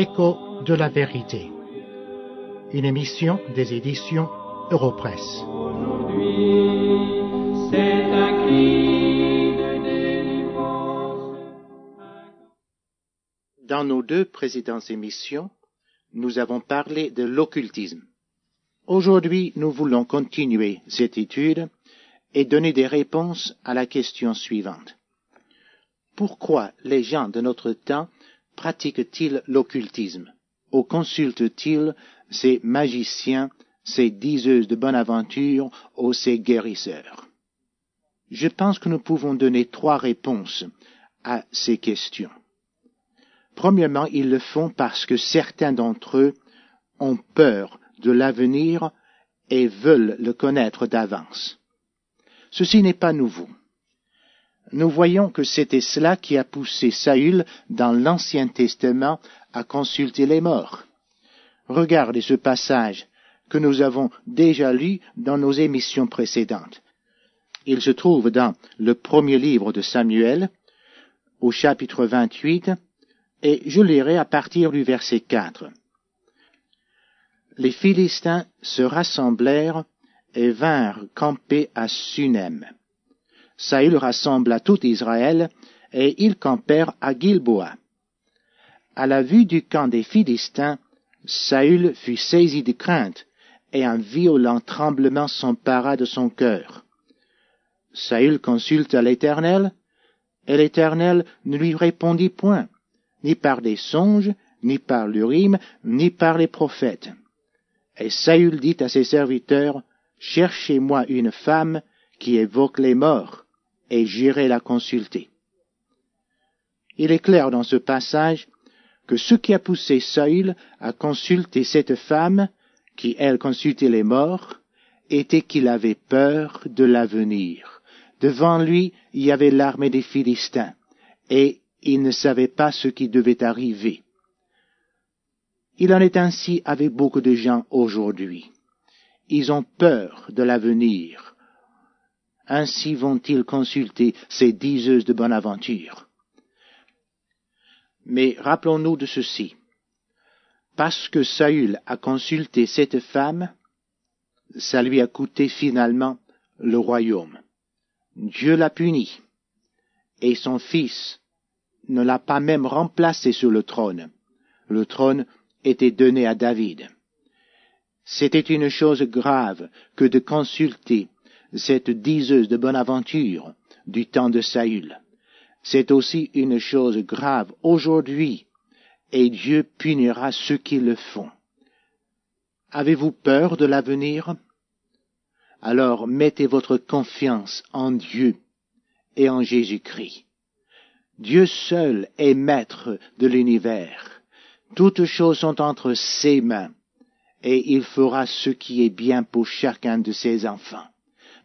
Écho de la vérité. Une émission des éditions Europresse. C'est un cri de délivrance. Dans nos deux précédentes émissions, nous avons parlé de l'occultisme. Aujourd'hui, nous voulons continuer cette étude et donner des réponses à la question suivante. Pourquoi les gens de notre temps pratiquent-ils l'occultisme? Ou consultent-ils ces magiciens, ces diseuses de bonne aventure ou ces guérisseurs? Je pense que nous pouvons donner trois réponses à ces questions. Premièrement, ils le font parce que certains d'entre eux ont peur de l'avenir et veulent le connaître d'avance. Ceci n'est pas nouveau. Nous voyons que c'était cela qui a poussé Saül dans l'Ancien Testament à consulter les morts. Regardez ce passage que nous avons déjà lu dans nos émissions précédentes. Il se trouve dans le premier livre de Samuel, au chapitre 28, et je lirai à partir du verset 4. Les Philistins se rassemblèrent et vinrent camper à Sunem. Saül rassembla tout Israël, et ils campèrent à Gilboa. À la vue du camp des Philistins, Saül fut saisi de crainte, et un violent tremblement s'empara de son cœur. Saül consulta l'Éternel, et l'Éternel ne lui répondit point, ni par des songes, ni par l'Urim, ni par les prophètes. Et Saül dit à ses serviteurs, Cherchez-moi une femme qui évoque les morts, et j'irai la consulter. Il est clair dans ce passage que ce qui a poussé Saül à consulter cette femme, qui elle consultait les morts, était qu'il avait peur de l'avenir. Devant lui, il y avait l'armée des Philistins, et il ne savait pas ce qui devait arriver. Il en est ainsi avec beaucoup de gens aujourd'hui. Ils ont peur de l'avenir. Ainsi vont-ils consulter ces diseuses de bonne aventure. Mais rappelons-nous de ceci. Parce que Saül a consulté cette femme, ça lui a coûté finalement le royaume. Dieu l'a puni, et son fils ne l'a pas même remplacé sur le trône. Le trône était donné à David. C'était une chose grave que de consulter cette diseuse de bonne aventure du temps de Saül. C'est aussi une chose grave aujourd'hui, et Dieu punira ceux qui le font. Avez-vous peur de l'avenir? Alors mettez votre confiance en Dieu et en Jésus-Christ. Dieu seul est maître de l'univers. Toutes choses sont entre ses mains, et il fera ce qui est bien pour chacun de ses enfants.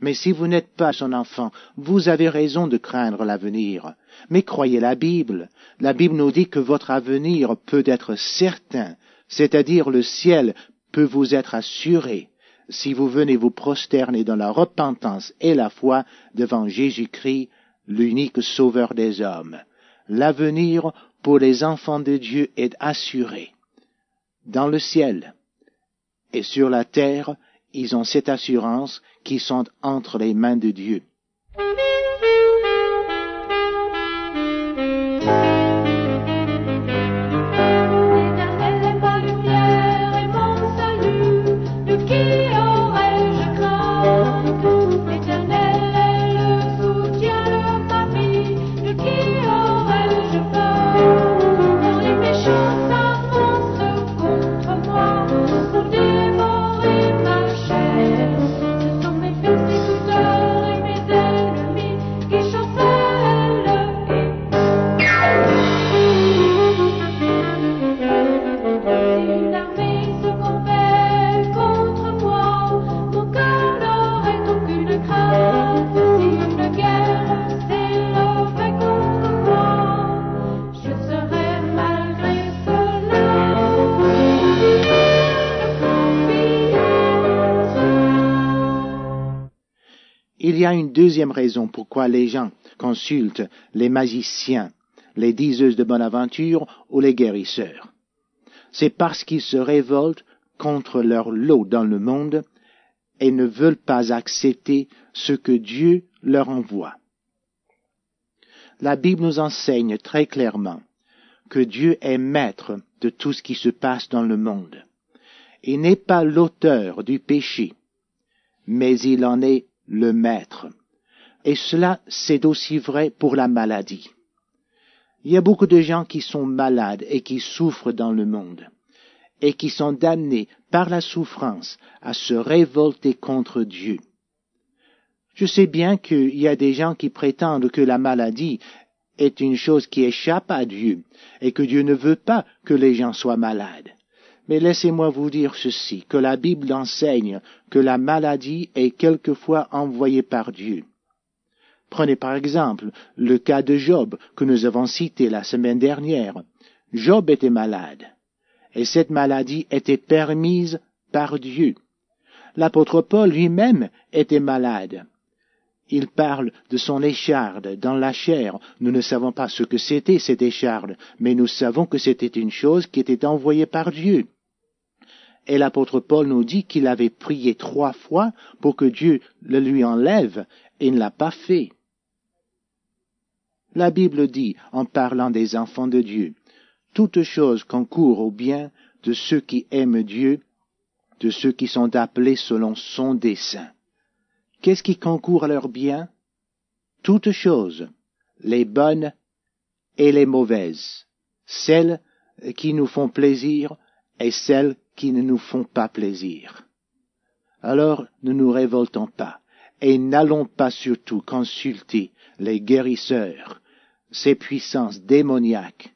Mais si vous n'êtes pas son enfant, vous avez raison de craindre l'avenir. Mais croyez la Bible. La Bible nous dit que votre avenir peut être certain, c'est-à-dire le ciel peut vous être assuré si vous venez vous prosterner dans la repentance et la foi devant Jésus-Christ, l'unique sauveur des hommes. L'avenir pour les enfants de Dieu est assuré. Dans le ciel et sur la terre, ils ont cette assurance qui sont entre les mains de Dieu. Il y a une deuxième raison pourquoi les gens consultent les magiciens, les diseuses de bonne aventure ou les guérisseurs. c'est parce qu'ils se révoltent contre leur lot dans le monde et ne veulent pas accepter ce que Dieu leur envoie. La Bible nous enseigne très clairement que Dieu est maître de tout ce qui se passe dans le monde. Il n'est pas l'auteur du péché, mais il en est le maître. Et cela, c'est aussi vrai pour la maladie. Il y a beaucoup de gens qui sont malades et qui souffrent dans le monde, et qui sont damnés par la souffrance à se révolter contre Dieu. Je sais bien qu'il y a des gens qui prétendent que la maladie est une chose qui échappe à Dieu, et que Dieu ne veut pas que les gens soient malades. Mais laissez-moi vous dire ceci, que la Bible enseigne que la maladie est quelquefois envoyée par Dieu. Prenez par exemple le cas de Job que nous avons cité la semaine dernière. Job était malade, et cette maladie était permise par Dieu. L'apôtre Paul lui-même était malade. Il parle de son écharde dans la chair. Nous ne savons pas ce que c'était cette écharde, mais nous savons que c'était une chose qui était envoyée par Dieu. Et l'apôtre Paul nous dit qu'il avait prié trois fois pour que Dieu le lui enlève, et ne l'a pas fait. La Bible dit, en parlant des enfants de Dieu, toute chose concourt au bien de ceux qui aiment Dieu, de ceux qui sont appelés selon son dessein. Qu'est-ce qui concourt à leur bien? Toutes choses, les bonnes et les mauvaises, celles qui nous font plaisir et celles qui ne nous font pas plaisir. Alors ne nous révoltons pas et n'allons pas surtout consulter les guérisseurs, ces puissances démoniaques,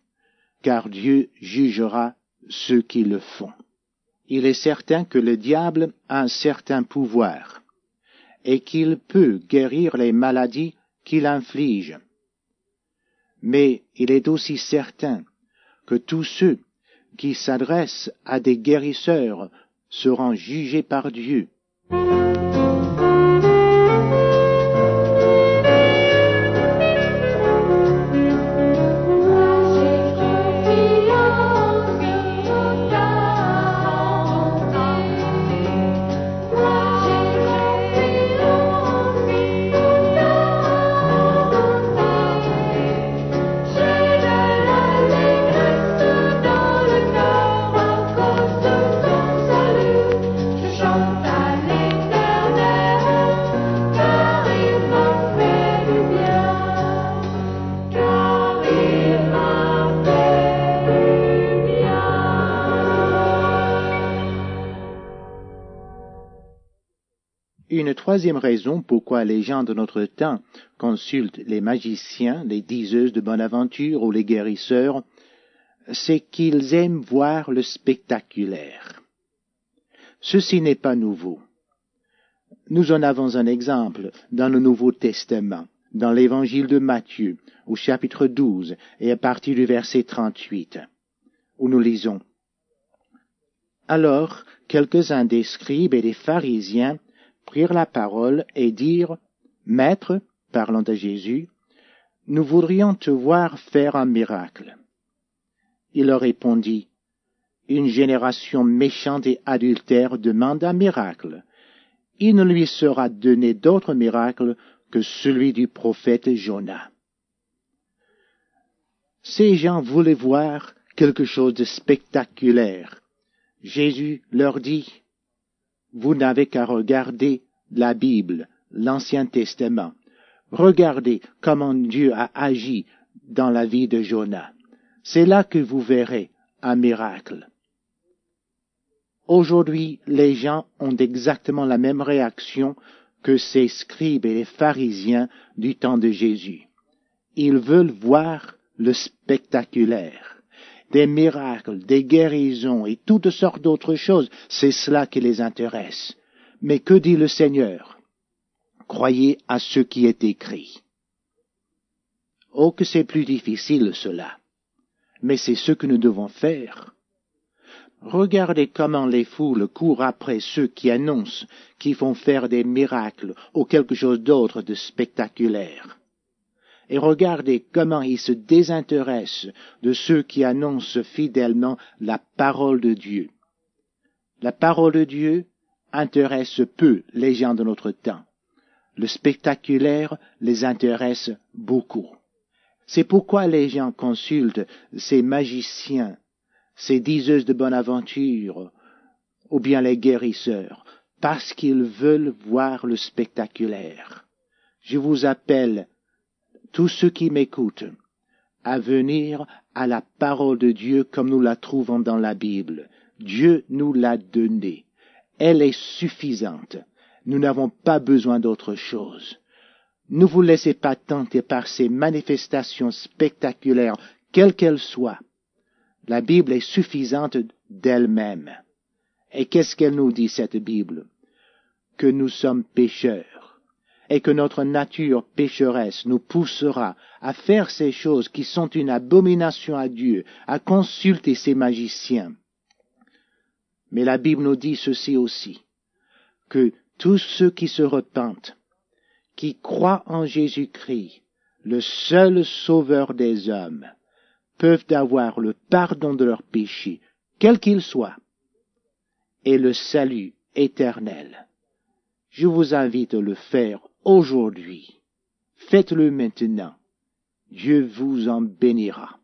car Dieu jugera ceux qui le font. Il est certain que le diable a un certain pouvoir et qu'il peut guérir les maladies qu'il inflige. Mais il est aussi certain que tous ceux qui s'adressent à des guérisseurs seront jugés par Dieu. Troisième raison pourquoi les gens de notre temps consultent les magiciens, les diseuses de bonne aventure ou les guérisseurs, c'est qu'ils aiment voir le spectaculaire. Ceci n'est pas nouveau. Nous en avons un exemple dans le Nouveau Testament, dans l'évangile de Matthieu, au chapitre 12 et à partir du verset 38, où nous lisons Alors, quelques-uns des scribes et des pharisiens prirent la parole et dirent, Maître, parlant à Jésus, nous voudrions te voir faire un miracle. Il leur répondit, Une génération méchante et adultère demande un miracle. Il ne lui sera donné d'autre miracle que celui du prophète Jonas. Ces gens voulaient voir quelque chose de spectaculaire. Jésus leur dit, vous n'avez qu'à regarder la Bible, l'Ancien Testament. Regardez comment Dieu a agi dans la vie de Jonas. C'est là que vous verrez un miracle. Aujourd'hui, les gens ont exactement la même réaction que ces scribes et les pharisiens du temps de Jésus. Ils veulent voir le spectaculaire des miracles, des guérisons et toutes sortes d'autres choses, c'est cela qui les intéresse. Mais que dit le Seigneur? Croyez à ce qui est écrit. Oh que c'est plus difficile cela. Mais c'est ce que nous devons faire. Regardez comment les foules courent après ceux qui annoncent, qui font faire des miracles ou quelque chose d'autre de spectaculaire. Et regardez comment il se désintéresse de ceux qui annoncent fidèlement la parole de Dieu. La parole de Dieu intéresse peu les gens de notre temps. Le spectaculaire les intéresse beaucoup. C'est pourquoi les gens consultent ces magiciens, ces diseuses de bonne aventure, ou bien les guérisseurs, parce qu'ils veulent voir le spectaculaire. Je vous appelle, tous ceux qui m'écoutent, à venir à la parole de Dieu comme nous la trouvons dans la Bible. Dieu nous l'a donnée. Elle est suffisante. Nous n'avons pas besoin d'autre chose. Ne vous laissez pas tenter par ces manifestations spectaculaires, quelles qu'elles soient. La Bible est suffisante d'elle-même. Et qu'est-ce qu'elle nous dit, cette Bible? Que nous sommes pécheurs, et que notre nature pécheresse nous poussera à faire ces choses qui sont une abomination à Dieu, à consulter ces magiciens. Mais la Bible nous dit ceci aussi, que tous ceux qui se repentent, qui croient en Jésus-Christ, le seul sauveur des hommes, peuvent avoir le pardon de leurs péchés, quels qu'ils soient, et le salut éternel. Je vous invite à le faire aujourd'hui. Faites-le maintenant. Dieu vous en bénira.